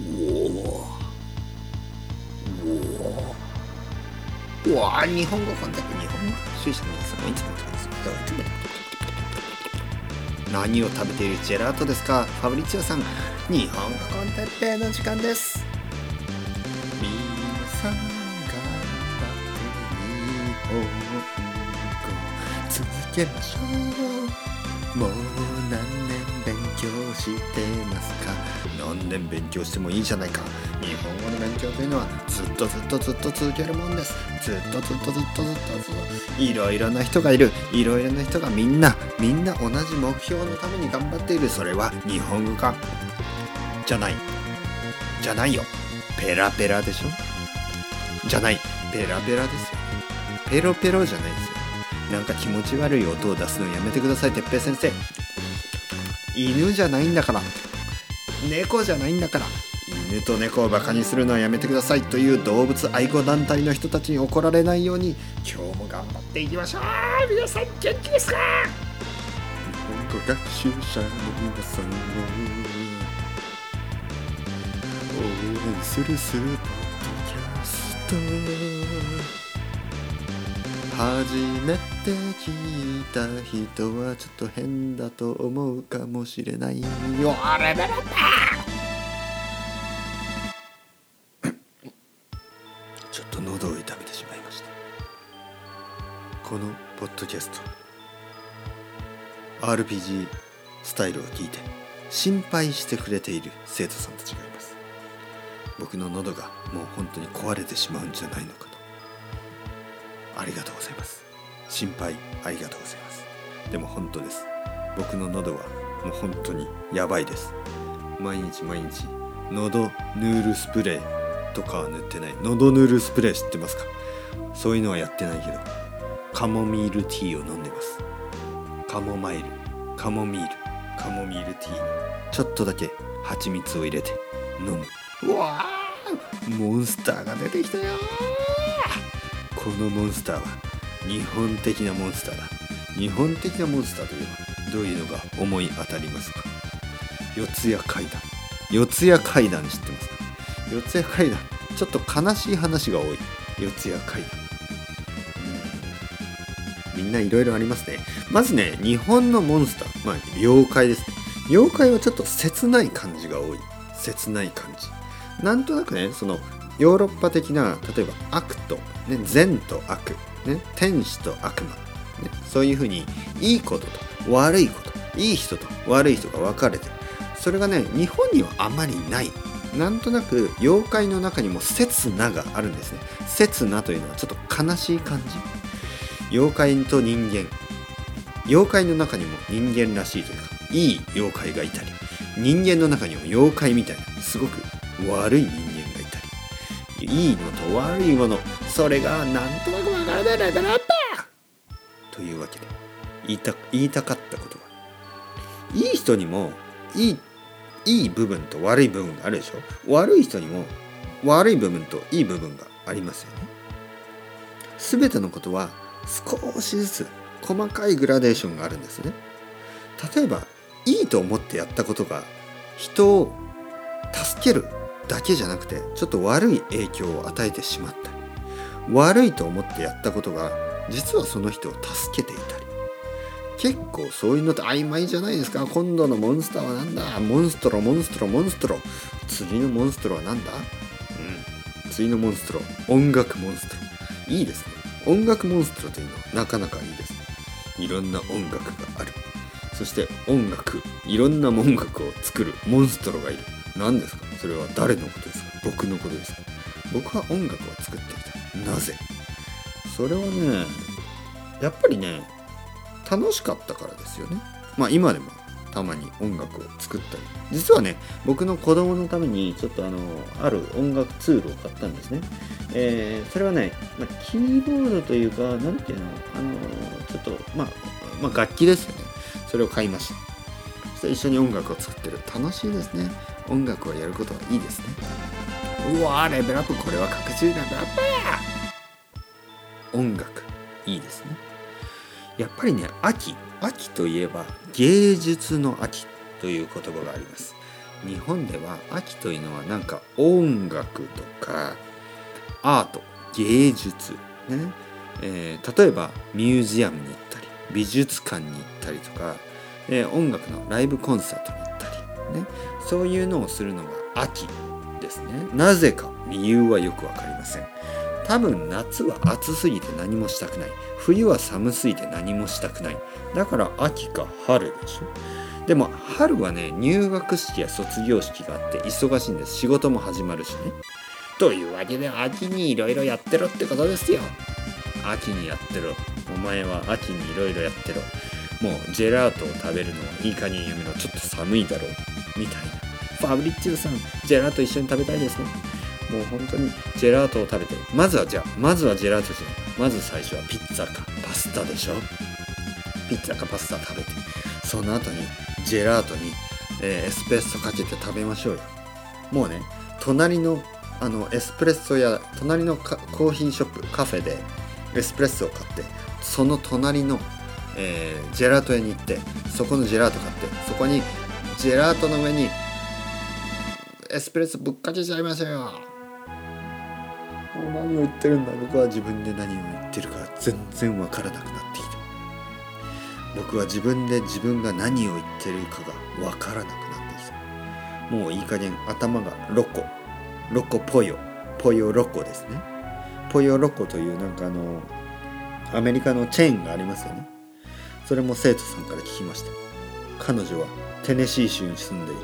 おおわ日本語コンテッペ日本語主義者の皆さんいつも何を食べているジェラートですかファブリチオさん日本語コンテッペの時間です皆さん頑張って日本語続けましょう。もう何年勉強してますか？何年勉強してもいいじゃないか。日本語の勉強というのはずっとずっとずっと続けるもんです。ずっとずっとずっとずっとずっと。いろいろな人がいる。いろいろな人がみんなみんな同じ目標のために頑張っている。それは日本語か？じゃない。じゃないよ。ペラペラでしょ？じゃない。ペラペラですよ。ペロペロじゃないですよ。なんか気持ち悪い音を出すのやめてくださいてっぺい先生。犬じゃないんだから。猫じゃないんだから。犬と猫をバカにするのはやめてくださいという動物愛護団体の人たちに怒られないように今日も頑張っていきましょう。皆さん元気ですか？日本語学習者の皆さんを応援するスーパーキャスト初めて聞いた人はちょっと変だと思うかもしれないよ。あれれれちょっと喉を痛めてしまいました。このポッドキャスト RPG スタイルを聞いて心配してくれている生徒さんたちがいます。僕の喉がもう本当に壊れてしまうんじゃないのかと。ありがとうございます。心配ありがとうございます。でも本当です。僕の喉はもう本当にやばいです。毎日毎日喉ヌールスプレーとかは塗ってない。喉ヌールスプレー知ってますか？そういうのはやってないけどカモミールティーを飲んでます。カモマイルカモミールカモミールティーに。ちょっとだけ蜂蜜を入れて飲む。うわーモンスターが出てきたよこのモンスターは日本的なモンスターだ。日本的なモンスターというのはどういうのが思い当たりますか？四谷階段四谷階段知ってますか？四谷階段ちょっと悲しい話が多い。四谷階段みんないろいろありますね。まずね日本のモンスター。まあ妖怪ですね。妖怪はちょっと切ない感じが多い。切ない感じ。なんとなくねそのヨーロッパ的な例えば悪と、ね、善と悪、ね、天使と悪魔、ね、そういうふうにいいことと悪いこといい人と悪い人が分かれてそれがね日本にはあまりない。なんとなく妖怪の中にも刹那があるんですね。刹那というのはちょっと悲しい感じ。妖怪と人間。妖怪の中にも人間らしいというかいい妖怪がいたり人間の中にも妖怪みたいなすごく悪い人間いいのと悪いものそれがなんとなくわからないレベルだったというわけで言いた言いたかったことはいい人にもいいいい部分と悪い部分があるでしょ。悪い人にも悪い部分といい部分がありますよね。全てのことは少しずつ細かいグラデーションがあるんですね。例えばいいと思ってやったことが人を助けるだけじゃなくてちょっと悪い影響を与えてしまった。り悪いと思ってやったことが実はその人を助けていたり。結構そういうのって曖昧じゃないですか。今度のモンスターは何だ？モンストロモンストロモンストロ。次のモンストロは何だ？うん。次のモンストロ音楽モンストロ。いいですね。音楽モンストロというのはなかなかいいです。ねいろんな音楽がある。そして音楽いろんな音楽を作るモンストロがいる。何ですか？それは誰のことですか？僕のことですか？僕は音楽を作ってきた。なぜ？それはねやっぱりね楽しかったからですよね。まあ今でもたまに音楽を作ったり。実はね僕の子供のためにちょっとあのある音楽ツールを買ったんですね、えー、それはね、まあ、キーボードというか何ていうの？あのちょっとまあ、まあ、楽器ですよね。それを買いました。そして一緒に音楽を作ってる。楽しいですね。音楽をやることはいいですね。うわレベルアップこれは確実にレベルアップや音楽いいですね。やっぱりね秋秋といえば芸術の秋という言葉があります。日本では秋というのはなんか音楽とかアート芸術ね、えー、例えばミュージアムに行ったり美術館に行ったりとか、えー、音楽のライブコンサートに、ね、そういうのをするのが秋ですね。なぜか理由はよく分かりません。多分夏は暑すぎて何もしたくない。冬は寒すぎて何もしたくない。だから秋か春でしょ。でも春はね入学式や卒業式があって忙しいんです。仕事も始まるしね。というわけで秋にいろいろやってろってことですよ。秋にやってろ。お前は秋にいろいろやってろ。もうジェラートを食べるのはいい加減やめろ。ちょっと寒いだろう。みたいな。ファブリッチューさんジェラート一緒に食べたいですね。もう本当にジェラートを食べてまずはじゃあまずはジェラートじゃまず最初はピッツァか。パスタでしょ。ピッツァかパスタ食べて。その後にジェラートに、えー、エスプレッソかけて食べましょうよ。もうね隣のあのエスプレッソや隣のコーヒーショップカフェでエスプレッソを買ってその隣の、えー、ジェラート屋に行ってそこのジェラート買ってそこにジェラートの上にエスプレッソぶっかけちゃいましょうよ何を言ってるんだ僕は自分で何を言ってるか全然わからなくなってきた。僕は自分で自分が何を言ってるかがわからなくなってきた。もういい加減頭がロコ。ロコポヨ。ポヨロコですね。ポヨロコというなんかあのアメリカのチェーンがありますよね。それも生徒さんから聞きました。彼女はテネシー州に住んでいる。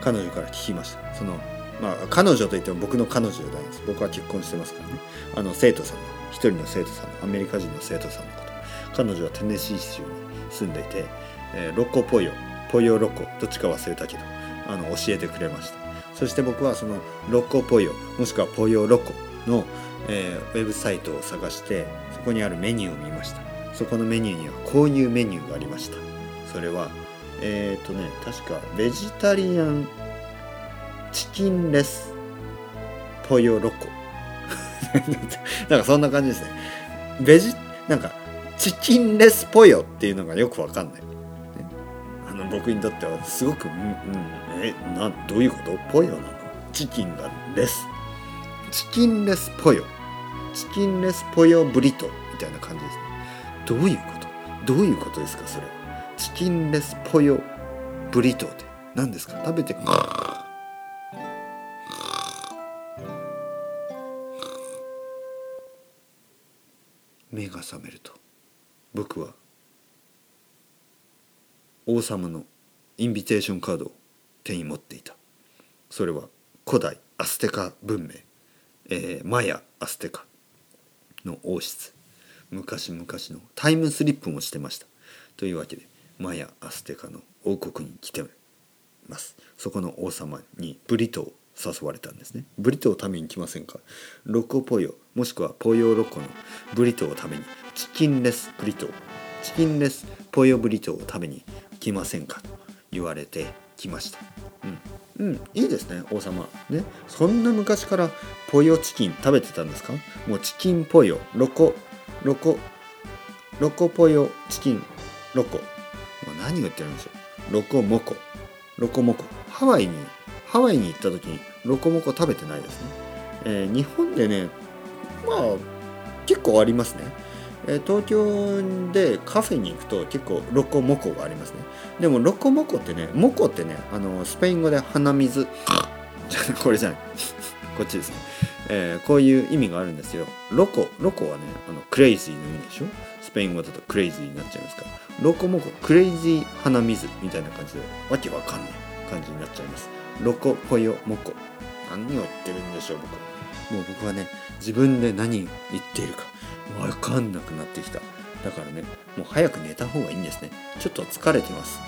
彼女から聞きました。そのまあ彼女といっても僕の彼女じゃないです。僕は結婚してますからね。あの生徒さんの一人の生徒さんのアメリカ人の生徒さんのこと。彼女はテネシー州に住んでいて、えー、ロコポヨ。ポヨロコ。どっちか忘れたけどあの教えてくれました。そして僕はそのロコポヨ。もしくはポヨロコ。の、えー、ウェブサイトを探してそこにあるメニューを見ました。そこのメニューにはこういうメニューがありました。それはえっ、ー、とね確かベジタリアンチキンレスポヨロコなんかそんな感じですね。ベジなんかチキンレスポヨっていうのがよくわかんない、あの僕にとってはすごくうんうんえなどういうこと？ポヨなの？チキンがレスチキンレスポヨチキンレスポヨブリトみたいな感じですどういうこと？どういうことですかそれ？チキンレスポヨブリトーって何ですか？食べて目が覚めると僕は王様のインビテーションカードを手に持っていた。それは古代アステカ文明、えー、マヤアステカの王室。昔々のタイムスリップもしてました。というわけでマヤ・アステカの王国に来てます。そこの王様にブリトを誘われたんですね。ブリトを食べに来ませんか？ロコポヨもしくはポヨロコのブリトを食べにチキンレスブリトチキンレスポヨブリトを食べに来ませんか？と言われてきました。うん、うん、いいですね王様。ね。そんな昔からポヨチキン食べてたんですか？もうチキンポヨロコロコロコポヨチキンロコ。何を言ってるんでしょう？ロコモコ。ロコモコ。ハワイにハワイに行った時にロコモコ食べてないですね、えー、日本でねまあ結構ありますね、えー、東京でカフェに行くと結構ロコモコがありますね。でもロコモコってね moco ってねあのスペイン語で鼻水。これじゃない。こっちですね、えー、こういう意味があるんですよ。 loco loco はねあのクレイジーの意味でしょ？スペイン語だとクレイジーになっちゃいますか？らロコモコクレイジー鼻水みたいな感じでわけわかんない感じになっちゃいます。 loco pollo moco。何を言ってるんでしょう僕は。もう僕はね自分で何言っているかわかんなくなってきた。だからねもう早く寝た方がいいんですね。ちょっと疲れてます。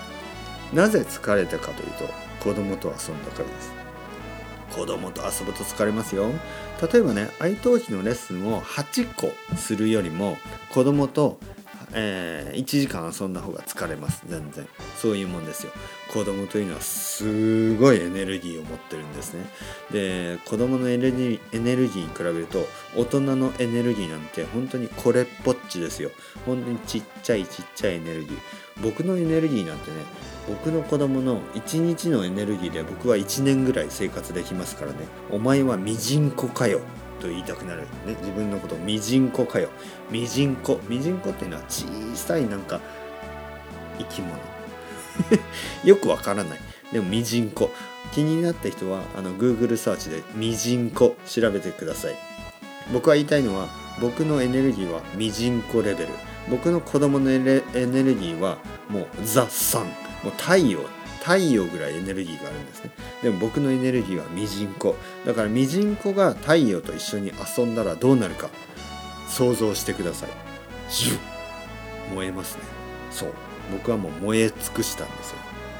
なぜ疲れたかというと子供と遊んだからです。子供と遊ぶと疲れますよ。例えばね愛登記のレッスンを8個するよりも子供とえー、1時間遊んだ方が疲れます。全然。そういうもんですよ。子供というのはすごいエネルギーを持ってるんですね。で子供のエネルギーエネルギーに比べると大人のエネルギーなんて本当にこれっぽっちですよ。本当にちっちゃいちっちゃいエネルギー。僕のエネルギーなんてね僕の子供の1日のエネルギーで僕は1年ぐらい生活できますからね。お前はミジンコかよ。と言いたくなるね。自分のことをミジンコかよ。ミジンコ。ミジンコっていうのは小さいなんか生き物。よくわからない。でもミジンコ。気になった人はあの Google サーチでミジンコ調べてください。僕は言いたいのは僕のエネルギーはミジンコレベル。僕の子供のエネルギーはもうザ・サン。もう太陽太陽ぐらいエネルギーがあるんですね。でも僕のエネルギーはミジンコ。だからミジンコが太陽と一緒に遊んだらどうなるか想像してください。ジュ燃えますね。そう。僕はもう燃え尽くしたんですよ。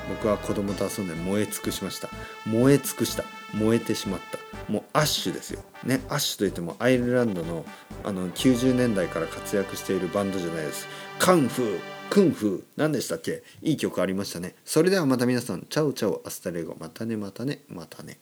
僕は子供と遊んで燃え尽くしました。燃え尽くした。燃えてしまった。もう ash ですよ。ね。 ash といってもアイルランドのあの90年代から活躍しているバンドじゃないです。カンフー。クンフ。ー何でしたっけ？いい曲ありましたね。それではまた皆さん。 Chao chao。 Hasta luego。またねまたねまたね。